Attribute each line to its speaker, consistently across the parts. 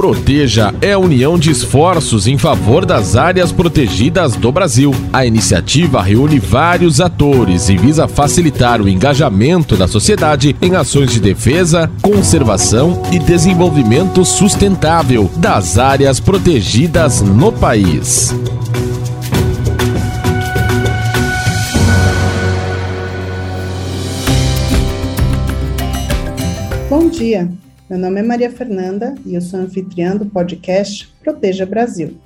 Speaker 1: Proteja é a união de esforços em favor das áreas protegidas do Brasil. A iniciativa reúne vários atores e visa facilitar o engajamento da sociedade em ações de defesa, conservação e desenvolvimento sustentável das áreas protegidas no país.
Speaker 2: Bom dia, meu nome é Maria Fernanda e eu sou anfitriã do podcast Proteja Brasil.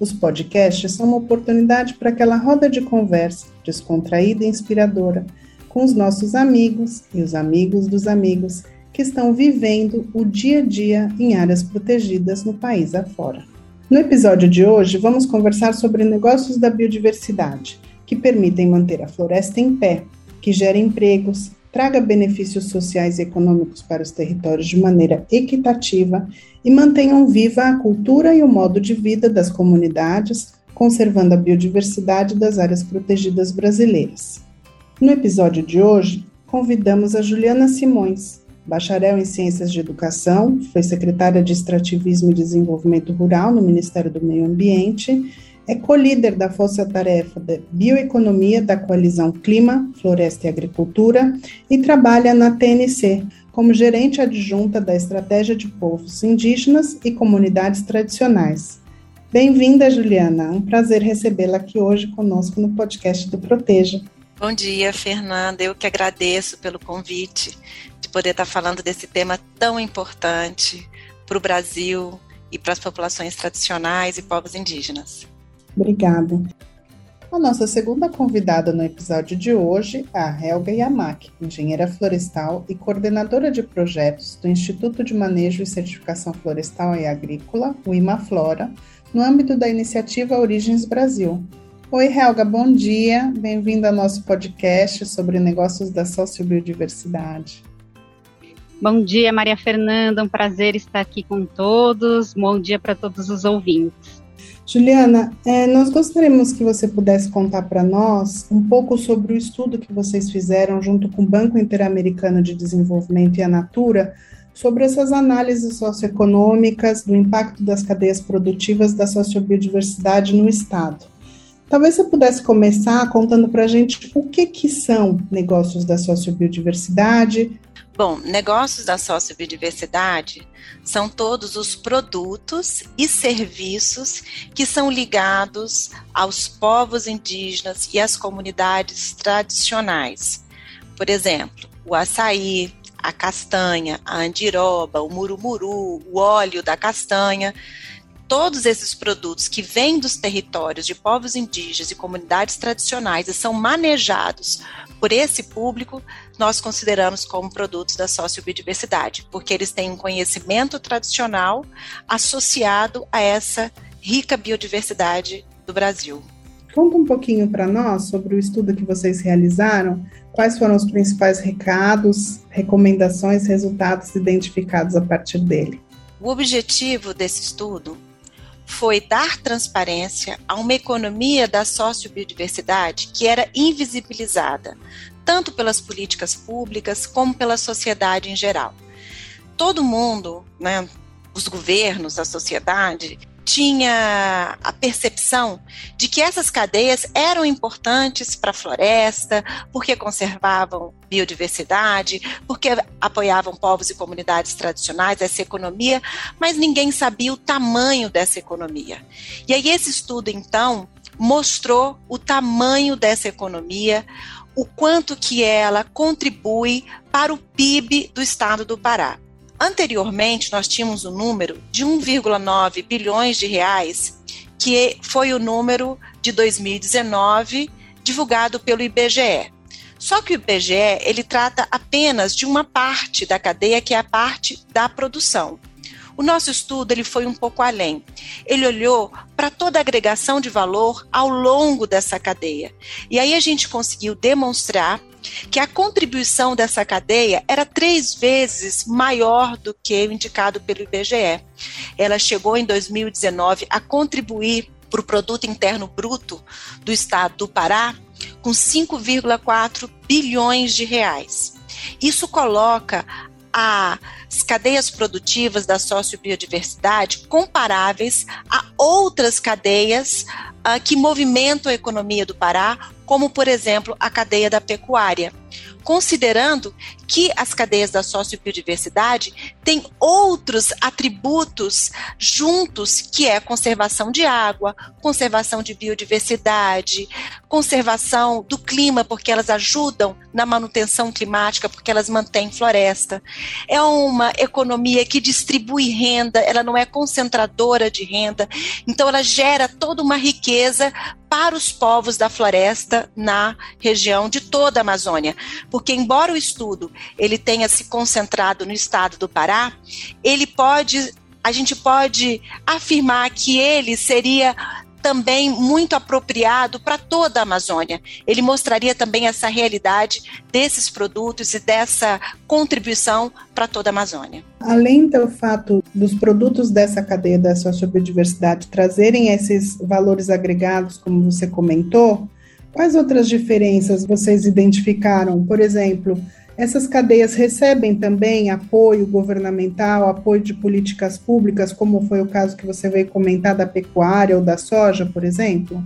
Speaker 2: Os podcasts são uma oportunidade para aquela roda de conversa descontraída e inspiradora com os nossos amigos e os amigos dos amigos que estão vivendo o dia a dia em áreas protegidas no país afora. No episódio de hoje, vamos conversar sobre negócios da biodiversidade que permitem manter a floresta em pé, que gera empregos, traga benefícios sociais e econômicos para os territórios de maneira equitativa e mantenham viva a cultura e o modo de vida das comunidades, conservando a biodiversidade das áreas protegidas brasileiras. No episódio de hoje, convidamos a Juliana Simões, bacharel em Ciências de Educação, foi secretária de Extrativismo e Desenvolvimento Rural no Ministério do Meio Ambiente é co-líder da Força Tarefa de Bioeconomia da Coalizão Clima, Floresta e Agricultura e trabalha na TNC como gerente adjunta da Estratégia de Povos Indígenas e Comunidades Tradicionais. Bem-vinda, Juliana. Um prazer recebê-la aqui hoje conosco no podcast do Proteja.
Speaker 3: Bom dia, Fernanda. Eu que agradeço pelo convite de poder estar falando desse tema tão importante para o Brasil e para as populações tradicionais e povos indígenas.
Speaker 2: Obrigada. A nossa segunda convidada no episódio de hoje é a Helga Yamaki, engenheira florestal e coordenadora de projetos do Instituto de Manejo e Certificação Florestal e Agrícola, o IMAFlora, no âmbito da iniciativa Origens Brasil. Oi, Helga, bom dia. Bem-vinda ao nosso podcast sobre negócios da sociobiodiversidade.
Speaker 4: Bom dia, Maria Fernanda. Um prazer estar aqui com todos. Bom dia para todos os ouvintes.
Speaker 2: Juliana, é, nós gostaríamos que você pudesse contar para nós um pouco sobre o estudo que vocês fizeram junto com o Banco Interamericano de Desenvolvimento e a Natura sobre essas análises socioeconômicas do impacto das cadeias produtivas da sociobiodiversidade no Estado. Talvez você pudesse começar contando para a gente o que, que são negócios da sociobiodiversidade,
Speaker 3: Bom, negócios da sociobiodiversidade são todos os produtos e serviços que são ligados aos povos indígenas e às comunidades tradicionais. Por exemplo, o açaí, a castanha, a andiroba, o murumuru, o óleo da castanha todos esses produtos que vêm dos territórios de povos indígenas e comunidades tradicionais e são manejados por esse público, nós consideramos como produtos da sociobiodiversidade, porque eles têm um conhecimento tradicional associado a essa rica biodiversidade do Brasil.
Speaker 2: Conta um pouquinho para nós sobre o estudo que vocês realizaram, quais foram os principais recados, recomendações, resultados identificados a partir dele.
Speaker 3: O objetivo desse estudo foi dar transparência a uma economia da sociobiodiversidade que era invisibilizada, tanto pelas políticas públicas como pela sociedade em geral. Todo mundo, né, os governos, a sociedade, tinha a percepção de que essas cadeias eram importantes para a floresta, porque conservavam biodiversidade, porque apoiavam povos e comunidades tradicionais, essa economia, mas ninguém sabia o tamanho dessa economia. E aí esse estudo, então, mostrou o tamanho dessa economia, o quanto que ela contribui para o PIB do estado do Pará. Anteriormente, nós tínhamos o um número de 1,9 bilhões de reais, que foi o número de 2019 divulgado pelo IBGE. Só que o IBGE ele trata apenas de uma parte da cadeia, que é a parte da produção. O nosso estudo ele foi um pouco além. Ele olhou para toda a agregação de valor ao longo dessa cadeia. E aí a gente conseguiu demonstrar que a contribuição dessa cadeia era três vezes maior do que o indicado pelo IBGE. Ela chegou em 2019 a contribuir para o produto interno bruto do estado do Pará com 5,4 bilhões de reais. Isso coloca as cadeias produtivas da sociobiodiversidade comparáveis a outras cadeias uh, que movimentam a economia do Pará, como, por exemplo, a cadeia da pecuária considerando que as cadeias da sociobiodiversidade têm outros atributos juntos, que é conservação de água, conservação de biodiversidade, conservação do clima, porque elas ajudam na manutenção climática, porque elas mantêm floresta. É uma economia que distribui renda, ela não é concentradora de renda, então ela gera toda uma riqueza para os povos da floresta na região de toda a Amazônia, porque embora o estudo ele tenha se concentrado no estado do Pará, ele pode a gente pode afirmar que ele seria também muito apropriado para toda a Amazônia. Ele mostraria também essa realidade desses produtos e dessa contribuição para toda a Amazônia.
Speaker 2: Além do fato dos produtos dessa cadeia da sociobiodiversidade trazerem esses valores agregados, como você comentou, quais outras diferenças vocês identificaram? Por exemplo, essas cadeias recebem também apoio governamental, apoio de políticas públicas, como foi o caso que você veio comentar da pecuária ou da soja, por exemplo?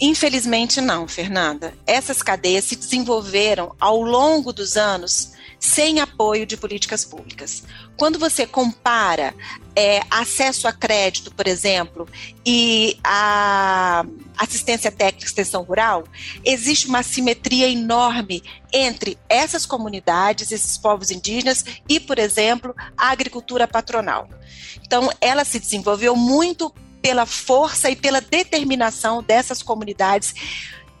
Speaker 3: Infelizmente não, Fernanda. Essas cadeias se desenvolveram ao longo dos anos sem apoio de políticas públicas. Quando você compara é, acesso a crédito, por exemplo, e a assistência técnica e extensão rural, existe uma simetria enorme entre essas comunidades, esses povos indígenas e, por exemplo, a agricultura patronal. Então, ela se desenvolveu muito pela força e pela determinação dessas comunidades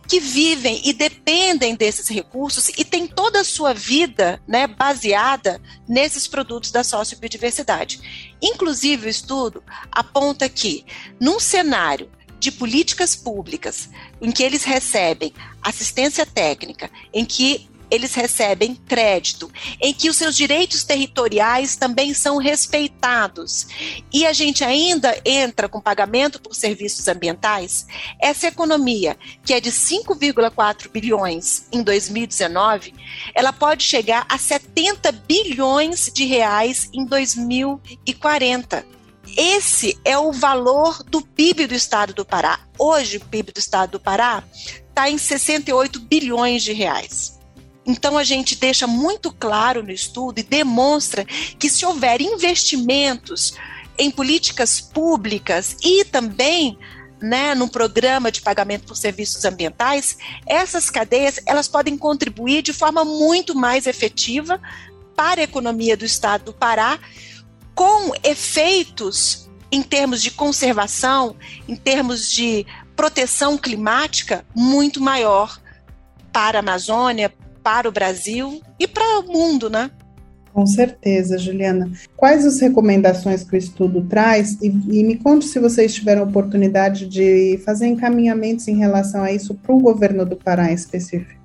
Speaker 3: que vivem e dependem desses recursos e têm toda a sua vida né, baseada nesses produtos da sociobiodiversidade. Inclusive, o estudo aponta que, num cenário de políticas públicas em que eles recebem assistência técnica, em que eles recebem crédito, em que os seus direitos territoriais também são respeitados. E a gente ainda entra com pagamento por serviços ambientais. Essa economia, que é de 5,4 bilhões em 2019, ela pode chegar a 70 bilhões de reais em 2040. Esse é o valor do PIB do estado do Pará. Hoje, o PIB do estado do Pará está em 68 bilhões de reais. Então, a gente deixa muito claro no estudo e demonstra que se houver investimentos em políticas públicas e também né, num programa de pagamento por serviços ambientais, essas cadeias elas podem contribuir de forma muito mais efetiva para a economia do estado do Pará, com efeitos em termos de conservação, em termos de proteção climática muito maior para a Amazônia, para o Brasil e para o mundo, né?
Speaker 2: Com certeza, Juliana. Quais as recomendações que o estudo traz? E, e me conte se vocês tiveram oportunidade de fazer encaminhamentos em relação a isso para o governo do Pará em específico.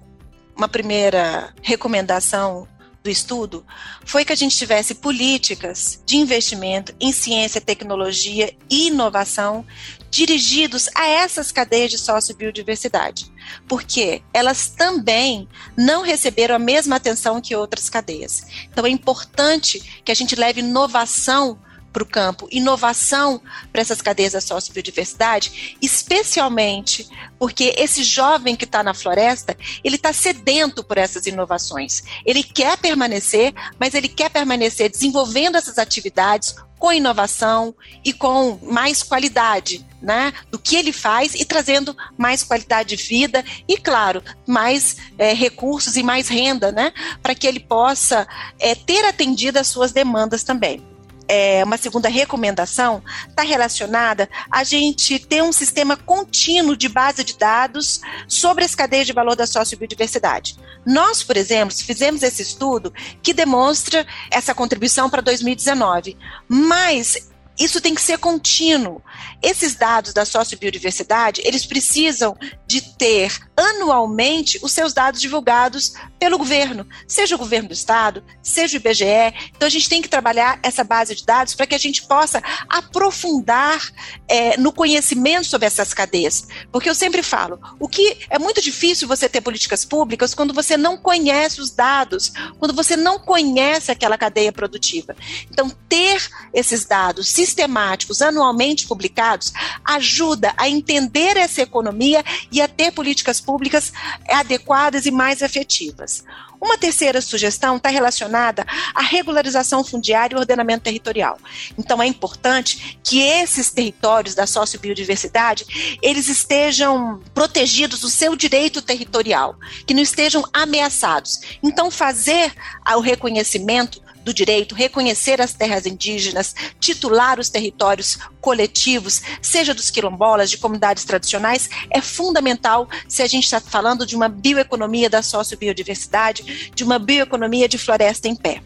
Speaker 3: Uma primeira recomendação do estudo foi que a gente tivesse políticas de investimento em ciência, tecnologia e inovação dirigidos a essas cadeias de sociobiodiversidade, porque elas também não receberam a mesma atenção que outras cadeias. Então é importante que a gente leve inovação para o campo, inovação para essas cadeias da sociobiodiversidade, especialmente porque esse jovem que está na floresta, ele está sedento por essas inovações. Ele quer permanecer, mas ele quer permanecer desenvolvendo essas atividades com inovação e com mais qualidade, né, do que ele faz e trazendo mais qualidade de vida e, claro, mais é, recursos e mais renda, né, para que ele possa é, ter atendido as suas demandas também é, uma segunda recomendação está relacionada a gente ter um sistema contínuo de base de dados sobre as cadeias de valor da sociobiodiversidade. Nós, por exemplo, fizemos esse estudo que demonstra essa contribuição para 2019, mas isso tem que ser contínuo. Esses dados da sociobiodiversidade, eles precisam de ter anualmente os seus dados divulgados pelo governo, seja o governo do estado, seja o IBGE. Então a gente tem que trabalhar essa base de dados para que a gente possa aprofundar é, no conhecimento sobre essas cadeias. Porque eu sempre falo, o que é muito difícil você ter políticas públicas quando você não conhece os dados, quando você não conhece aquela cadeia produtiva. Então ter esses dados sistemáticos, anualmente publicados, ajuda a entender essa economia e a ter políticas públicas adequadas e mais efetivas. Uma terceira sugestão está relacionada à regularização fundiária e ordenamento territorial. Então é importante que esses territórios da sociobiodiversidade, eles estejam protegidos do seu direito territorial, que não estejam ameaçados. Então fazer o reconhecimento do direito, reconhecer as terras indígenas, titular os territórios coletivos, seja dos quilombolas, de comunidades tradicionais, é fundamental se a gente está falando de uma bioeconomia da sociobiodiversidade, de uma bioeconomia de floresta em pé.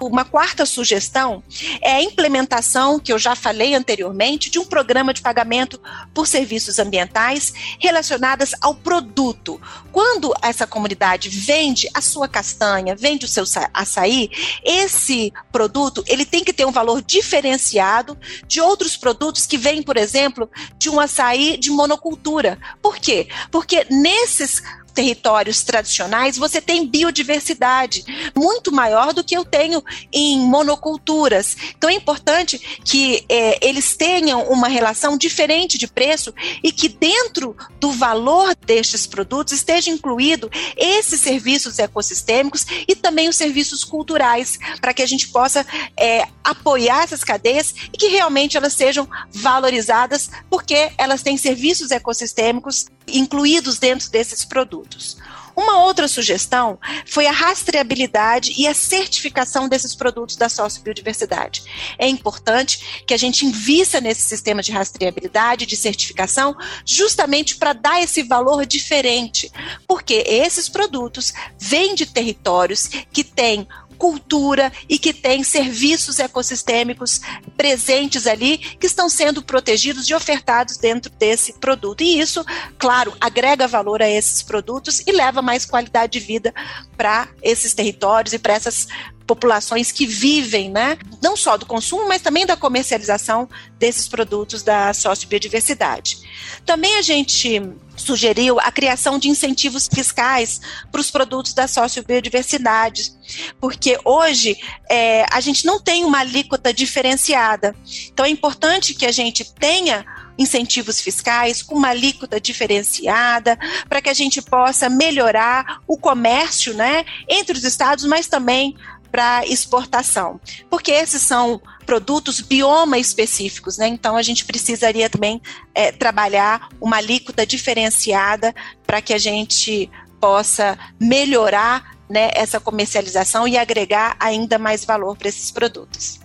Speaker 3: Uma quarta sugestão é a implementação, que eu já falei anteriormente, de um programa de pagamento por serviços ambientais relacionadas ao produto. Quando essa comunidade vende a sua castanha, vende o seu açaí, esse produto ele tem que ter um valor diferenciado de outros produtos que vêm, por exemplo, de um açaí de monocultura. Por quê? Porque nesses territórios tradicionais, você tem biodiversidade muito maior do que eu tenho em monoculturas. Então é importante que é, eles tenham uma relação diferente de preço e que dentro do valor destes produtos esteja incluído esses serviços ecossistêmicos e também os serviços culturais, para que a gente possa é, apoiar essas cadeias e que realmente elas sejam valorizadas, porque elas têm serviços ecossistêmicos incluídos dentro desses produtos. Uma outra sugestão foi a rastreabilidade e a certificação desses produtos da sociobiodiversidade. É importante que a gente invista nesse sistema de rastreabilidade, de certificação, justamente para dar esse valor diferente, porque esses produtos vêm de territórios que têm cultura e que tem serviços ecossistêmicos presentes ali que estão sendo protegidos e ofertados dentro desse produto. E isso, claro, agrega valor a esses produtos e leva mais qualidade de vida para esses territórios e para essas populações que vivem, né, não só do consumo, mas também da comercialização desses produtos da sociobiodiversidade. Também a gente sugeriu a criação de incentivos fiscais para os produtos da sociobiodiversidade, porque hoje é, a gente não tem uma alíquota diferenciada. Então é importante que a gente tenha incentivos fiscais com uma alíquota diferenciada para que a gente possa melhorar o comércio, né, entre os estados, mas também para exportação, porque esses são produtos bioma específicos, né? Então a gente precisaria também é, trabalhar uma alíquota diferenciada para que a gente possa melhorar né, essa comercialização e agregar ainda mais valor para esses produtos.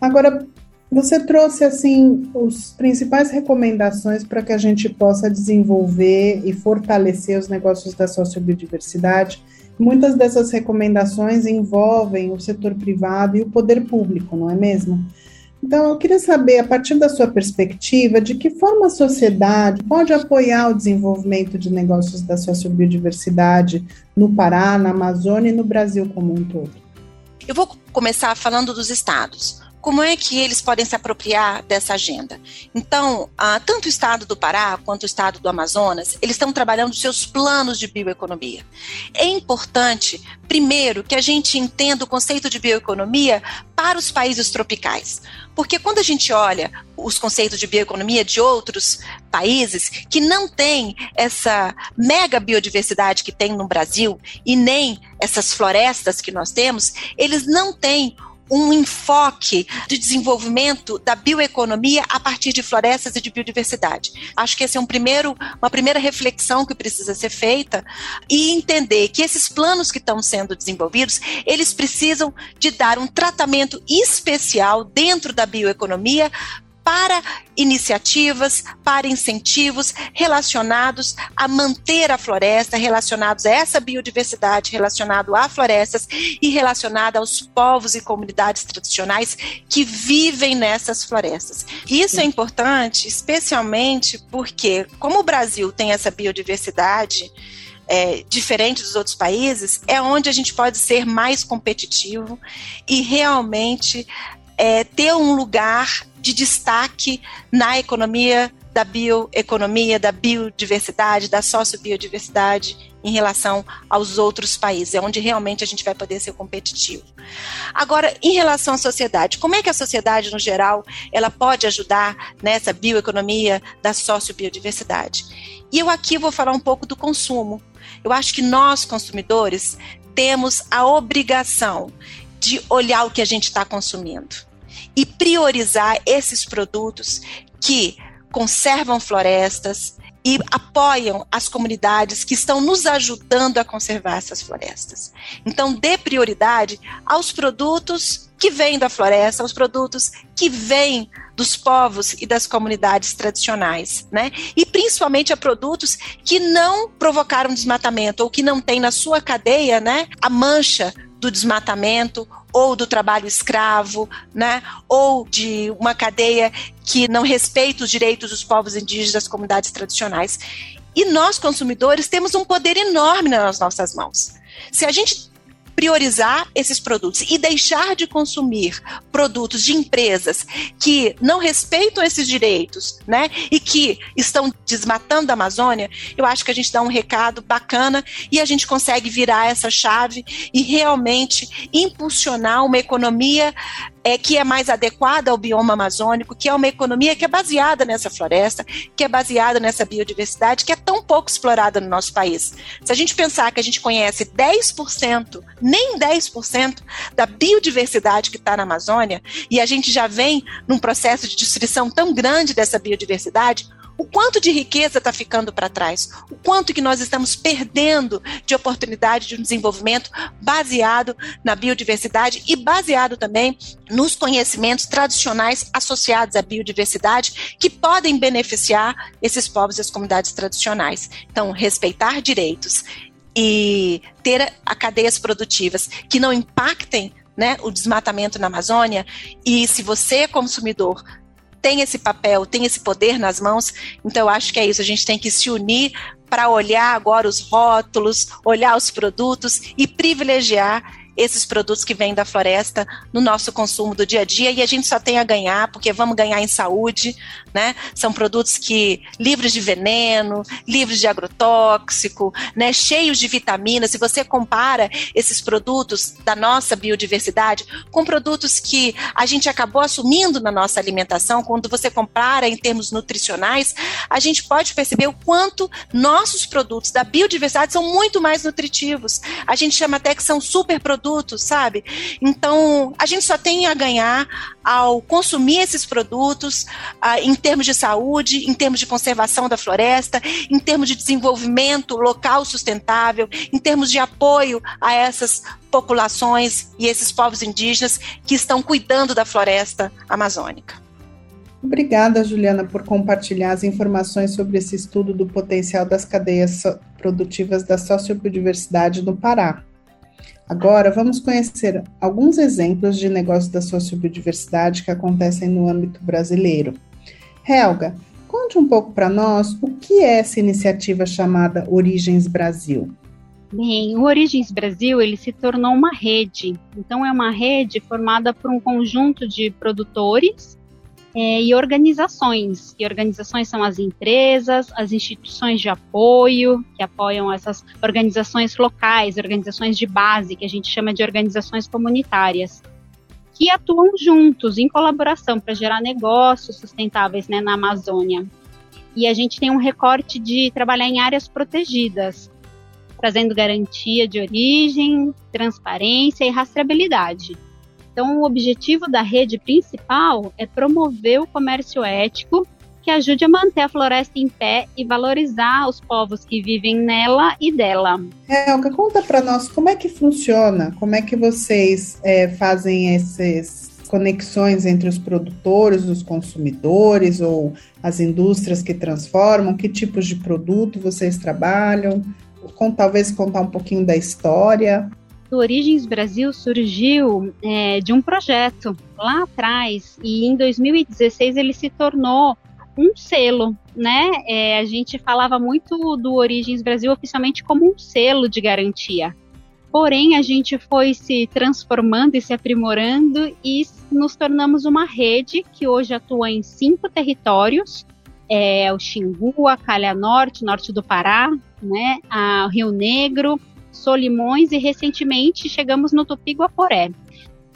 Speaker 2: Agora, você trouxe assim os principais recomendações para que a gente possa desenvolver e fortalecer os negócios da sociobiodiversidade Muitas dessas recomendações envolvem o setor privado e o poder público, não é mesmo? Então, eu queria saber, a partir da sua perspectiva, de que forma a sociedade pode apoiar o desenvolvimento de negócios da sociobiodiversidade no Pará, na Amazônia e no Brasil como um todo.
Speaker 3: Eu vou começar falando dos estados como é que eles podem se apropriar dessa agenda? Então, ah, tanto o estado do Pará quanto o estado do Amazonas, eles estão trabalhando seus planos de bioeconomia. É importante, primeiro, que a gente entenda o conceito de bioeconomia para os países tropicais. Porque quando a gente olha os conceitos de bioeconomia de outros países que não têm essa mega biodiversidade que tem no Brasil e nem essas florestas que nós temos, eles não têm um enfoque de desenvolvimento da bioeconomia a partir de florestas e de biodiversidade. Acho que esse é um primeiro, uma primeira reflexão que precisa ser feita e entender que esses planos que estão sendo desenvolvidos, eles precisam de dar um tratamento especial dentro da bioeconomia para iniciativas, para incentivos relacionados a manter a floresta, relacionados a essa biodiversidade, relacionado a florestas e relacionado aos povos e comunidades tradicionais que vivem nessas florestas. Isso é importante, especialmente porque, como o Brasil tem essa biodiversidade, é, diferente dos outros países, é onde a gente pode ser mais competitivo e realmente é, ter um lugar de destaque na economia da bioeconomia, da biodiversidade, da sociobiodiversidade em relação aos outros países, é onde realmente a gente vai poder ser competitivo. Agora, em relação à sociedade, como é que a sociedade, no geral, ela pode ajudar nessa bioeconomia da sociobiodiversidade? E eu aqui vou falar um pouco do consumo. Eu acho que nós, consumidores, temos a obrigação de olhar o que a gente está consumindo e priorizar esses produtos que conservam florestas e apoiam as comunidades que estão nos ajudando a conservar essas florestas. Então, dê prioridade aos produtos que vêm da floresta, aos produtos que vêm dos povos e das comunidades tradicionais, né? E principalmente a produtos que não provocaram desmatamento ou que não têm na sua cadeia, né, a mancha do desmatamento ou do trabalho escravo, né? Ou de uma cadeia que não respeita os direitos dos povos indígenas das comunidades tradicionais. E nós, consumidores, temos um poder enorme nas nossas mãos. Se a gente priorizar esses produtos e deixar de consumir produtos de empresas que não respeitam esses direitos, né, e que estão desmatando a Amazônia, eu acho que a gente dá um recado bacana e a gente consegue virar essa chave e realmente impulsionar uma economia é, que é mais adequada ao bioma amazônico, que é uma economia que é baseada nessa floresta, que é baseada nessa biodiversidade, que é tão pouco explorada no nosso país. Se a gente pensar que a gente conhece 10%, nem 10% da biodiversidade que está na Amazônia, e a gente já vem num processo de destruição tão grande dessa biodiversidade, o quanto de riqueza está ficando para trás, o quanto que nós estamos perdendo de oportunidade de um desenvolvimento baseado na biodiversidade e baseado também nos conhecimentos tradicionais associados à biodiversidade que podem beneficiar esses povos e as comunidades tradicionais. Então, respeitar direitos e ter a cadeias produtivas que não impactem né, o desmatamento na Amazônia, e se você, consumidor, tem esse papel, tem esse poder nas mãos. Então, eu acho que é isso. A gente tem que se unir para olhar agora os rótulos, olhar os produtos e privilegiar esses produtos que vêm da floresta no nosso consumo do dia a dia e a gente só tem a ganhar, porque vamos ganhar em saúde, né? São produtos que livres de veneno, livres de agrotóxico, né? Cheios de vitaminas. Se você compara esses produtos da nossa biodiversidade com produtos que a gente acabou assumindo na nossa alimentação, quando você compara em termos nutricionais, a gente pode perceber o quanto nossos produtos da biodiversidade são muito mais nutritivos. A gente chama até que são super produtos sabe? Então, a gente só tem a ganhar ao consumir esses produtos uh, em termos de saúde, em termos de conservação da floresta, em termos de desenvolvimento local sustentável, em termos de apoio a essas populações e esses povos indígenas que estão cuidando da floresta amazônica.
Speaker 2: Obrigada, Juliana, por compartilhar as informações sobre esse estudo do potencial das cadeias produtivas da sociobiodiversidade no Pará. Agora, vamos conhecer alguns exemplos de negócios da sociobiodiversidade que acontecem no âmbito brasileiro. Helga, conte um pouco para nós o que é essa iniciativa chamada Origens Brasil.
Speaker 4: Bem, o Origens Brasil ele se tornou uma rede. Então é uma rede formada por um conjunto de produtores é, e organizações. E organizações são as empresas, as instituições de apoio, que apoiam essas organizações locais, organizações de base, que a gente chama de organizações comunitárias, que atuam juntos, em colaboração, para gerar negócios sustentáveis né, na Amazônia. E a gente tem um recorte de trabalhar em áreas protegidas, trazendo garantia de origem, transparência e rastreabilidade. Então, o objetivo da rede principal é promover o comércio ético que ajude a manter a floresta em pé e valorizar os povos que vivem nela e dela.
Speaker 2: Helga, conta para nós como é que funciona, como é que vocês é, fazem esses conexões entre os produtores, os consumidores ou as indústrias que transformam? Que tipos de produto vocês trabalham? Com, talvez contar um pouquinho da história.
Speaker 4: O Origens Brasil surgiu é, de um projeto lá atrás e em 2016 ele se tornou um selo, né? É, a gente falava muito do Origens Brasil oficialmente como um selo de garantia. Porém, a gente foi se transformando e se aprimorando e nos tornamos uma rede que hoje atua em cinco territórios: é, o Xingu, a Calha Norte, norte do Pará, né, a Rio Negro, Solimões e recentemente chegamos no Tupi-Guaporé.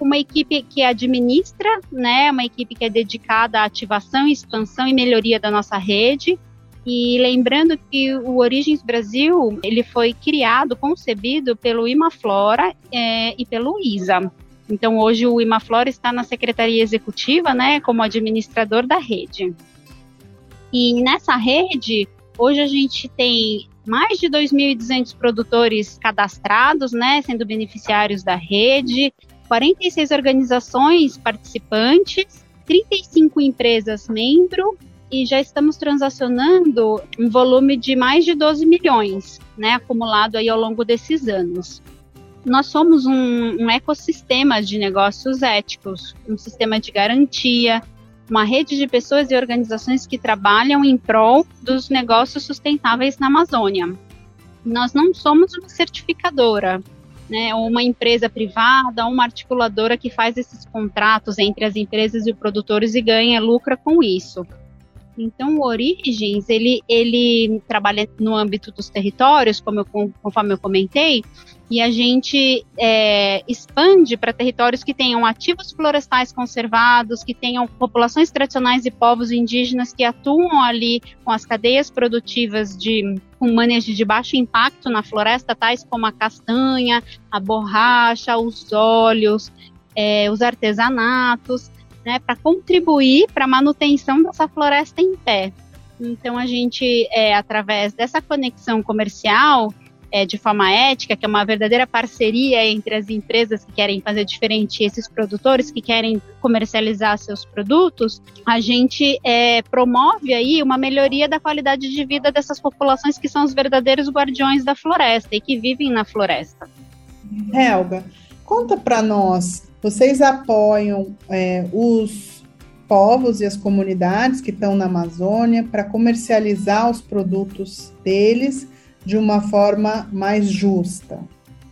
Speaker 4: Uma equipe que administra, né, uma equipe que é dedicada à ativação, expansão e melhoria da nossa rede. E lembrando que o Origens Brasil ele foi criado, concebido pelo Imaflora é, e pelo ISA. Então hoje o Imaflora está na secretaria executiva, né, como administrador da rede. E nessa rede hoje a gente tem mais de 2.200 produtores cadastrados, né, sendo beneficiários da rede, 46 organizações participantes, 35 empresas membro e já estamos transacionando um volume de mais de 12 milhões, né, acumulado aí ao longo desses anos. Nós somos um, um ecossistema de negócios éticos, um sistema de garantia, uma rede de pessoas e organizações que trabalham em prol dos negócios sustentáveis na Amazônia. Nós não somos uma certificadora, né, ou uma empresa privada, ou uma articuladora que faz esses contratos entre as empresas e os produtores e ganha lucra com isso. Então, o Origens, ele, ele trabalha no âmbito dos territórios, como eu, conforme eu comentei, e a gente é, expande para territórios que tenham ativos florestais conservados, que tenham populações tradicionais e povos indígenas que atuam ali com as cadeias produtivas de com manejo de baixo impacto na floresta, tais como a castanha, a borracha, os óleos, é, os artesanatos, né, para contribuir para a manutenção dessa floresta em pé. Então a gente, é, através dessa conexão comercial, é, de forma ética, que é uma verdadeira parceria entre as empresas que querem fazer diferente e esses produtores que querem comercializar seus produtos, a gente é, promove aí uma melhoria da qualidade de vida dessas populações que são os verdadeiros guardiões da floresta e que vivem na floresta.
Speaker 2: Helga, conta para nós, vocês apoiam é, os povos e as comunidades que estão na Amazônia para comercializar os produtos deles de uma forma mais justa?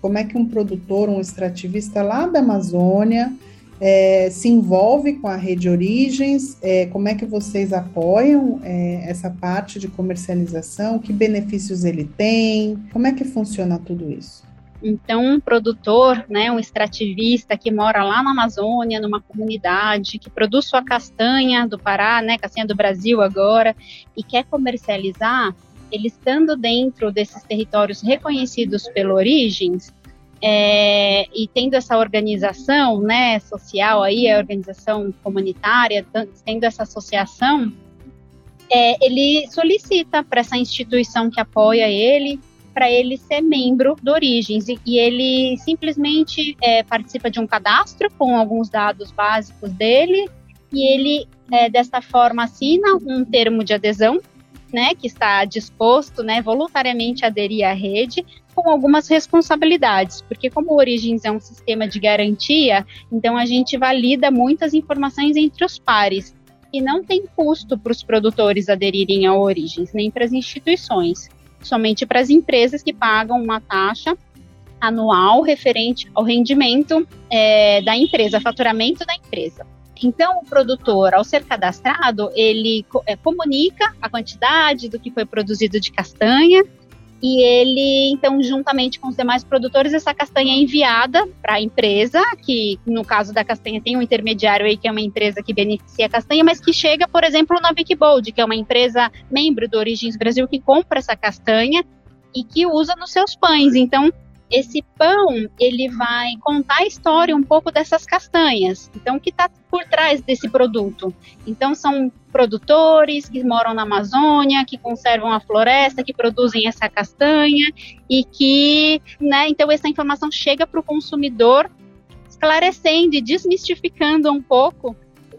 Speaker 2: Como é que um produtor, um extrativista lá da Amazônia é, se envolve com a rede Origens? É, como é que vocês apoiam é, essa parte de comercialização? Que benefícios ele tem? Como é que funciona tudo isso?
Speaker 4: Então, um produtor, né, um extrativista que mora lá na Amazônia, numa comunidade, que produz sua castanha do Pará, né, castanha do Brasil agora, e quer comercializar, ele estando dentro desses territórios reconhecidos pelo Origens, é, e tendo essa organização né, social aí, a organização comunitária, tendo essa associação, é, ele solicita para essa instituição que apoia ele, para ele ser membro do Origens, e, e ele simplesmente é, participa de um cadastro com alguns dados básicos dele, e ele, é, desta forma, assina um termo de adesão né, que está disposto, né, voluntariamente a aderir à rede, com algumas responsabilidades, porque como o Origins é um sistema de garantia, então a gente valida muitas informações entre os pares e não tem custo para os produtores aderirem ao Origins, nem para as instituições, somente para as empresas que pagam uma taxa anual referente ao rendimento é, da empresa, faturamento da empresa. Então, o produtor, ao ser cadastrado, ele é, comunica a quantidade do que foi produzido de castanha e ele, então, juntamente com os demais produtores, essa castanha é enviada para a empresa, que no caso da castanha tem um intermediário aí, que é uma empresa que beneficia a castanha, mas que chega, por exemplo, na Wikibold, que é uma empresa membro do Origens Brasil que compra essa castanha e que usa nos seus pães. Então, esse pão ele vai contar a história um pouco dessas castanhas. Então, o que está por trás desse produto? Então, são produtores que moram na Amazônia, que conservam a floresta, que produzem essa castanha e que, né? Então, essa informação chega para o consumidor esclarecendo e desmistificando um pouco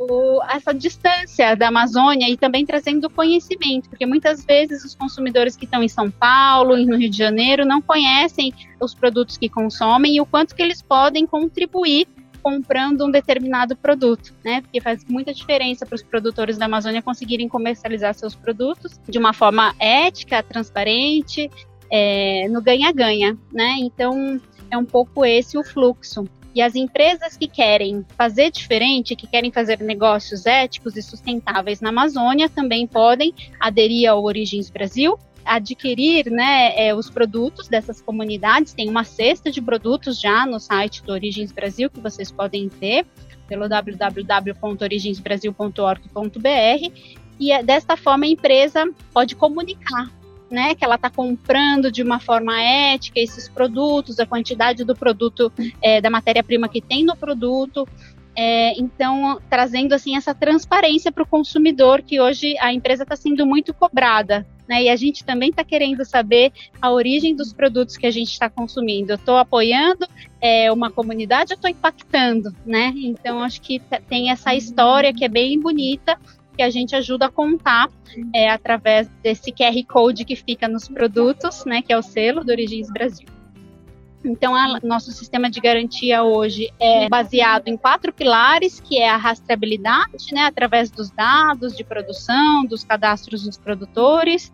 Speaker 4: o, essa distância da Amazônia e também trazendo conhecimento, porque muitas vezes os consumidores que estão em São Paulo e no Rio de Janeiro não conhecem os produtos que consomem e o quanto que eles podem contribuir comprando um determinado produto, né? Porque faz muita diferença para os produtores da Amazônia conseguirem comercializar seus produtos de uma forma ética, transparente, é, no ganha-ganha, né? Então é um pouco esse o fluxo. E as empresas que querem fazer diferente, que querem fazer negócios éticos e sustentáveis na Amazônia, também podem aderir ao Origens Brasil, adquirir né, é, os produtos dessas comunidades. Tem uma cesta de produtos já no site do Origens Brasil que vocês podem ter pelo www.origensbrasil.org.br e é, desta forma a empresa pode comunicar né, que ela está comprando de uma forma ética esses produtos, a quantidade do produto, é, da matéria-prima que tem no produto. É, então, trazendo assim essa transparência para o consumidor, que hoje a empresa está sendo muito cobrada. Né, e a gente também está querendo saber a origem dos produtos que a gente está consumindo. Eu estou apoiando é, uma comunidade, eu estou impactando, né? Então acho que tem essa história que é bem bonita que a gente ajuda a contar é, através desse QR Code que fica nos produtos, né, que é o selo do Origens Brasil. Então, a, nosso sistema de garantia hoje é baseado em quatro pilares, que é a rastreabilidade, né, através dos dados de produção, dos cadastros dos produtores,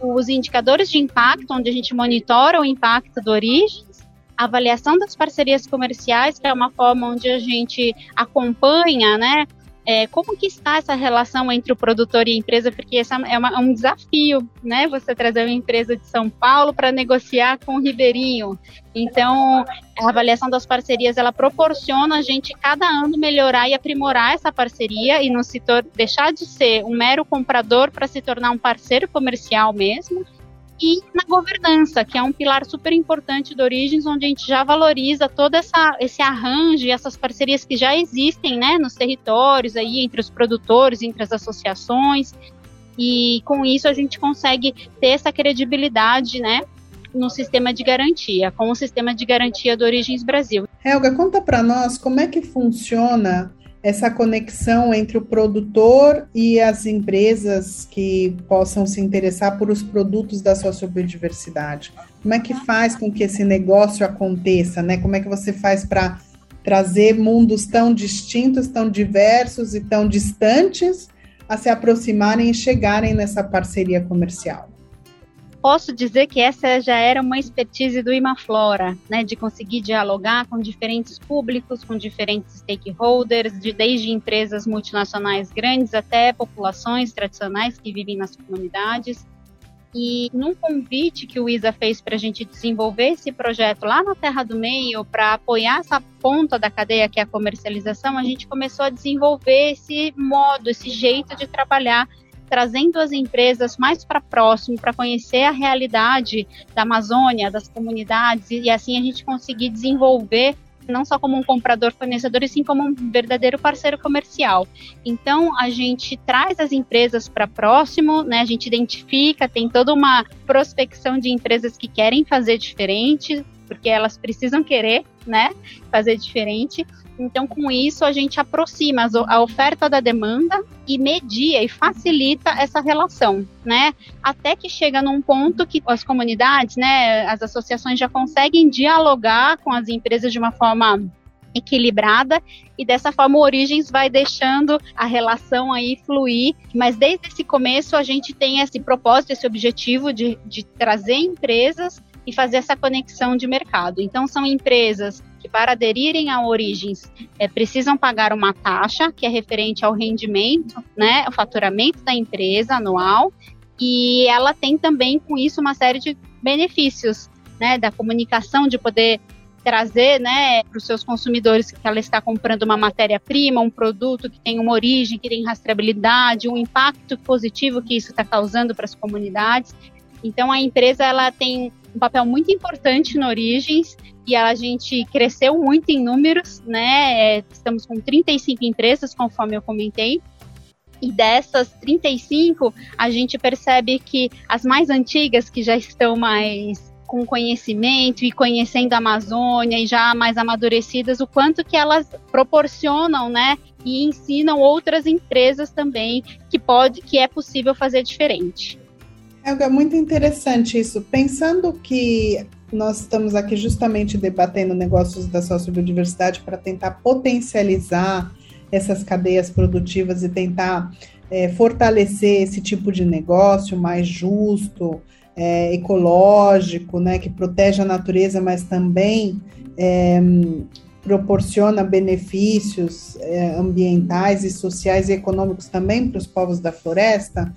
Speaker 4: os indicadores de impacto, onde a gente monitora o impacto do Origens, a avaliação das parcerias comerciais, que é uma forma onde a gente acompanha, né, é, como que está essa relação entre o produtor e a empresa? Porque essa é, uma, é um desafio, né? Você trazer uma empresa de São Paulo para negociar com o Ribeirinho. Então, a avaliação das parcerias, ela proporciona a gente cada ano melhorar e aprimorar essa parceria e não se deixar de ser um mero comprador para se tornar um parceiro comercial mesmo e na governança, que é um pilar super importante do Origins, onde a gente já valoriza todo essa, esse arranjo e essas parcerias que já existem né, nos territórios, aí, entre os produtores, entre as associações, e com isso a gente consegue ter essa credibilidade né, no sistema de garantia, com o sistema de garantia do Origins Brasil.
Speaker 2: Helga, conta para nós como é que funciona essa conexão entre o produtor e as empresas que possam se interessar por os produtos da sociobiodiversidade. Como é que faz com que esse negócio aconteça, né? Como é que você faz para trazer mundos tão distintos, tão diversos e tão distantes a se aproximarem e chegarem nessa parceria comercial?
Speaker 4: Posso dizer que essa já era uma expertise do Imaflora, né, de conseguir dialogar com diferentes públicos, com diferentes stakeholders, de, desde empresas multinacionais grandes até populações tradicionais que vivem nas comunidades. E num convite que o ISA fez para a gente desenvolver esse projeto lá na Terra do Meio, para apoiar essa ponta da cadeia que é a comercialização, a gente começou a desenvolver esse modo, esse jeito de trabalhar trazendo as empresas mais para próximo, para conhecer a realidade da Amazônia, das comunidades, e assim a gente conseguir desenvolver não só como um comprador fornecedor, e sim como um verdadeiro parceiro comercial. Então, a gente traz as empresas para próximo, né? A gente identifica, tem toda uma prospecção de empresas que querem fazer diferente, porque elas precisam querer, né, fazer diferente. Então, com isso, a gente aproxima a oferta da demanda e media e facilita essa relação, né? Até que chega num ponto que as comunidades, né, as associações já conseguem dialogar com as empresas de uma forma equilibrada e dessa forma o Origens vai deixando a relação aí fluir, mas desde esse começo a gente tem esse propósito, esse objetivo de, de trazer empresas e fazer essa conexão de mercado. Então, são empresas que, para aderirem a Origens, é, precisam pagar uma taxa que é referente ao rendimento, né, o faturamento da empresa anual, e ela tem também com isso uma série de benefícios, né, da comunicação, de poder trazer né, para os seus consumidores que ela está comprando uma matéria-prima, um produto que tem uma origem, que tem rastreabilidade, um impacto positivo que isso está causando para as comunidades. Então a empresa ela tem um papel muito importante no Origens e a gente cresceu muito em números, né? É, estamos com 35 empresas, conforme eu comentei. E dessas 35, a gente percebe que as mais antigas, que já estão mais com conhecimento e conhecendo a Amazônia e já mais amadurecidas, o quanto que elas proporcionam, né, e ensinam outras empresas também que pode, que é possível fazer diferente.
Speaker 2: É muito interessante isso. Pensando que nós estamos aqui justamente debatendo negócios da sociobiodiversidade para tentar potencializar essas cadeias produtivas e tentar é, fortalecer esse tipo de negócio mais justo, é, ecológico, né, que protege a natureza, mas também é, proporciona benefícios ambientais e sociais e econômicos também para os povos da floresta.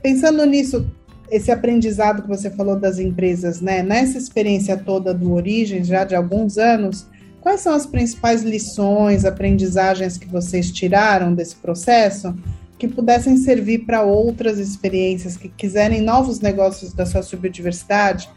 Speaker 2: Pensando nisso, esse aprendizado que você falou das empresas, né, nessa experiência toda do Origem, já de alguns anos, quais são as principais lições, aprendizagens que vocês tiraram desse processo que pudessem servir para outras experiências que quiserem novos negócios da sociobiodiversidade?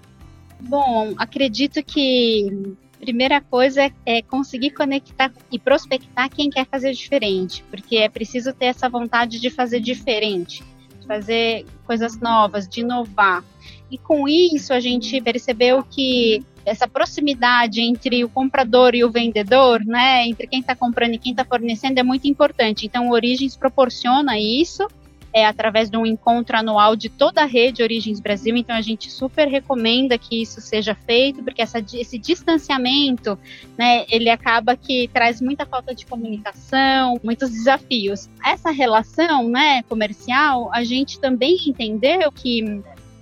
Speaker 4: Bom, acredito que primeira coisa é, conseguir conectar e prospectar quem quer fazer diferente, porque é preciso ter essa vontade de fazer diferente, fazer coisas novas, de inovar. E com isso a gente percebeu que essa proximidade entre o comprador e o vendedor, né, entre quem está comprando e quem está fornecendo é muito importante. Então, Origens proporciona isso é através de um encontro anual de toda a rede Origens Brasil. Então a gente super recomenda que isso seja feito, porque essa, esse distanciamento, né, ele acaba que traz muita falta de comunicação, muitos desafios. Essa relação, né, comercial, a gente também entendeu que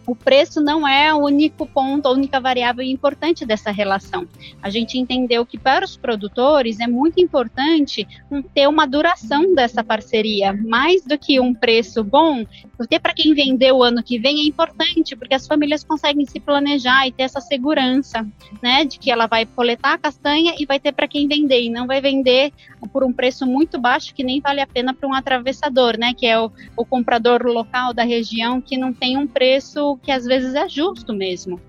Speaker 4: o preço não é o único ponto, a única variável importante dessa relação. A gente entendeu que para os produtores é muito importante ter uma duração dessa parceria, mais do que um preço bom, porque para quem vender o ano que vem é importante, porque as famílias conseguem se planejar e ter essa segurança, né, de que ela vai coletar a castanha e vai ter para quem vender, e não vai vender por um preço muito baixo que nem vale a pena para um atravessador, né, que é o, o comprador local da região que não tem um preço que às vezes é justo mesmo.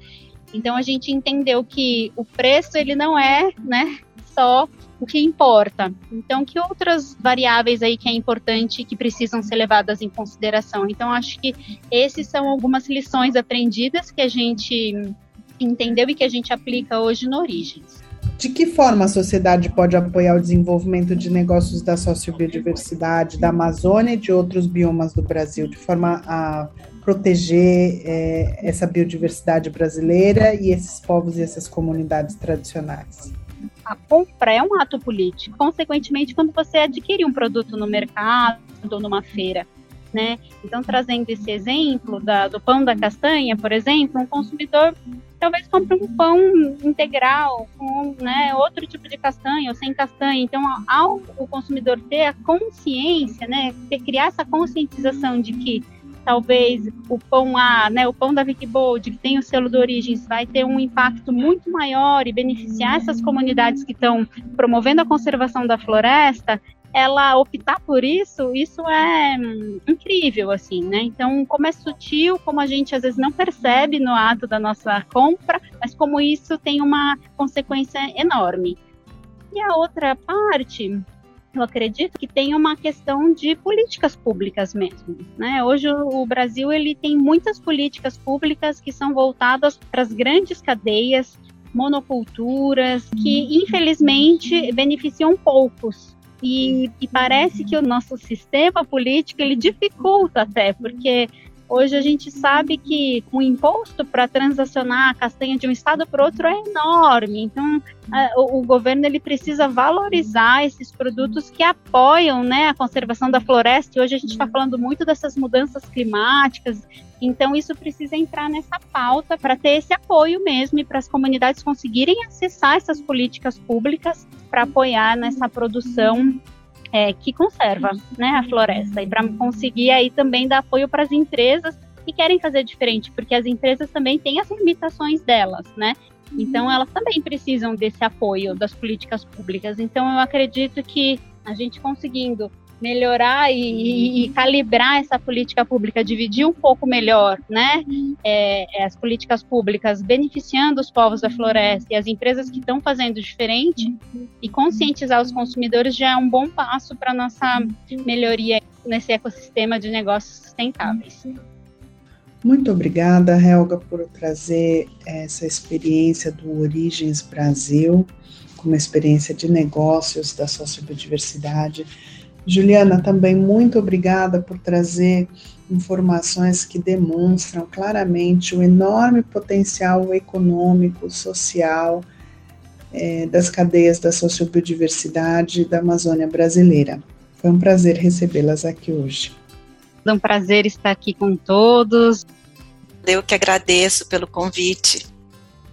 Speaker 4: Então a gente entendeu que o preço ele não é, né, só o que importa. Então que outras variáveis aí que é importante que precisam ser levadas em consideração. Então acho que esses são algumas lições aprendidas que a gente entendeu e que a gente aplica hoje no Origens.
Speaker 2: De que forma a sociedade pode apoiar o desenvolvimento de negócios da sociobiodiversidade da Amazônia e de outros biomas do Brasil, de forma a proteger é, essa biodiversidade brasileira e esses povos e essas comunidades tradicionais?
Speaker 4: A compra é um ato político. Consequentemente, quando você adquire um produto no mercado ou numa feira, né? Então, trazendo esse exemplo da, do pão da castanha, por exemplo, um consumidor talvez compre um pão integral com né, outro tipo de castanha ou sem castanha. Então, ao o consumidor ter a consciência, né, ter, criar essa conscientização de que talvez o pão A, né, o pão da Vicky Bold, que tem o selo de origens, vai ter um impacto muito maior e beneficiar essas comunidades que estão promovendo a conservação da floresta, ela optar por isso, isso é hum, incrível, assim, né? Então, como é sutil, como a gente às vezes não percebe no ato da nossa compra, mas como isso tem uma consequência enorme. E a outra parte, eu acredito que tem uma questão de políticas públicas mesmo, né? Hoje o Brasil ele tem muitas políticas públicas que são voltadas para as grandes cadeias, monoculturas, que infelizmente beneficiam poucos, e, e, parece que o nosso sistema político ele dificulta até, porque hoje a gente sabe que o imposto para transacionar a castanha de um estado para outro é enorme. Então, o, o, governo ele precisa valorizar esses produtos que apoiam né, a conservação da floresta. E hoje a gente está falando muito dessas mudanças climáticas. Então, isso precisa entrar nessa pauta para ter esse apoio mesmo e para as comunidades conseguirem acessar essas políticas públicas para apoiar nessa produção é, que conserva né, a floresta e para conseguir aí também dar apoio para as empresas que querem fazer diferente, porque as empresas também têm as limitações delas, né? Então elas também precisam desse apoio das políticas públicas. Então eu acredito que a gente conseguindo melhorar e, e, calibrar essa política pública, dividir um pouco melhor, né, é, é, as políticas públicas beneficiando os povos da floresta e as empresas que estão fazendo diferente e conscientizar os consumidores já é um bom passo para nossa melhoria nesse ecossistema de negócios sustentáveis.
Speaker 2: Muito obrigada, Helga, por trazer essa experiência do Origens Brasil, como experiência de negócios da sociobiodiversidade. Juliana, também muito obrigada por trazer informações que demonstram claramente o enorme potencial econômico, social é, das cadeias da sociobiodiversidade da Amazônia brasileira. Foi um prazer recebê-las aqui hoje.
Speaker 4: É um prazer estar aqui com todos.
Speaker 3: Eu que agradeço pelo convite.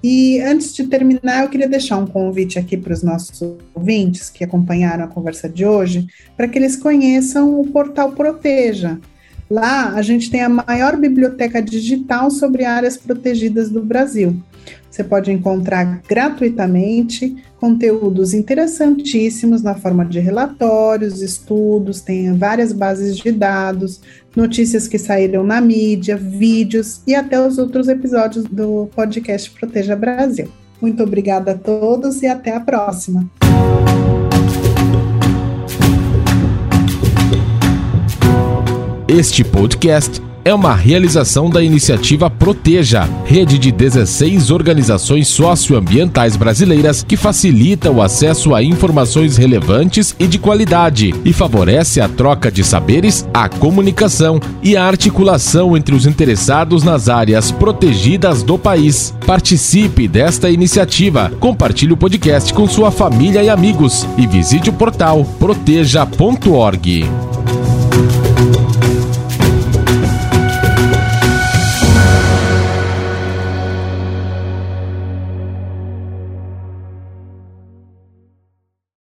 Speaker 2: E antes de terminar, eu queria deixar um convite aqui para os nossos ouvintes que acompanharam a conversa de hoje, para que eles conheçam o portal Proteja. Lá a gente tem a maior biblioteca digital sobre áreas protegidas do Brasil. Você pode encontrar gratuitamente conteúdos interessantíssimos na forma de relatórios, estudos, tem várias bases de dados, notícias que saíram na mídia, vídeos e até os outros episódios do podcast Proteja Brasil. Muito obrigada a todos e até a próxima.
Speaker 1: Este podcast é uma realização da iniciativa Proteja, rede de 16 organizações socioambientais brasileiras que facilita o acesso a informações relevantes e de qualidade e favorece a troca de saberes, a comunicação e a articulação entre os interessados nas áreas protegidas do país. Participe desta iniciativa, compartilhe o podcast com sua família e amigos e visite o portal proteja.org.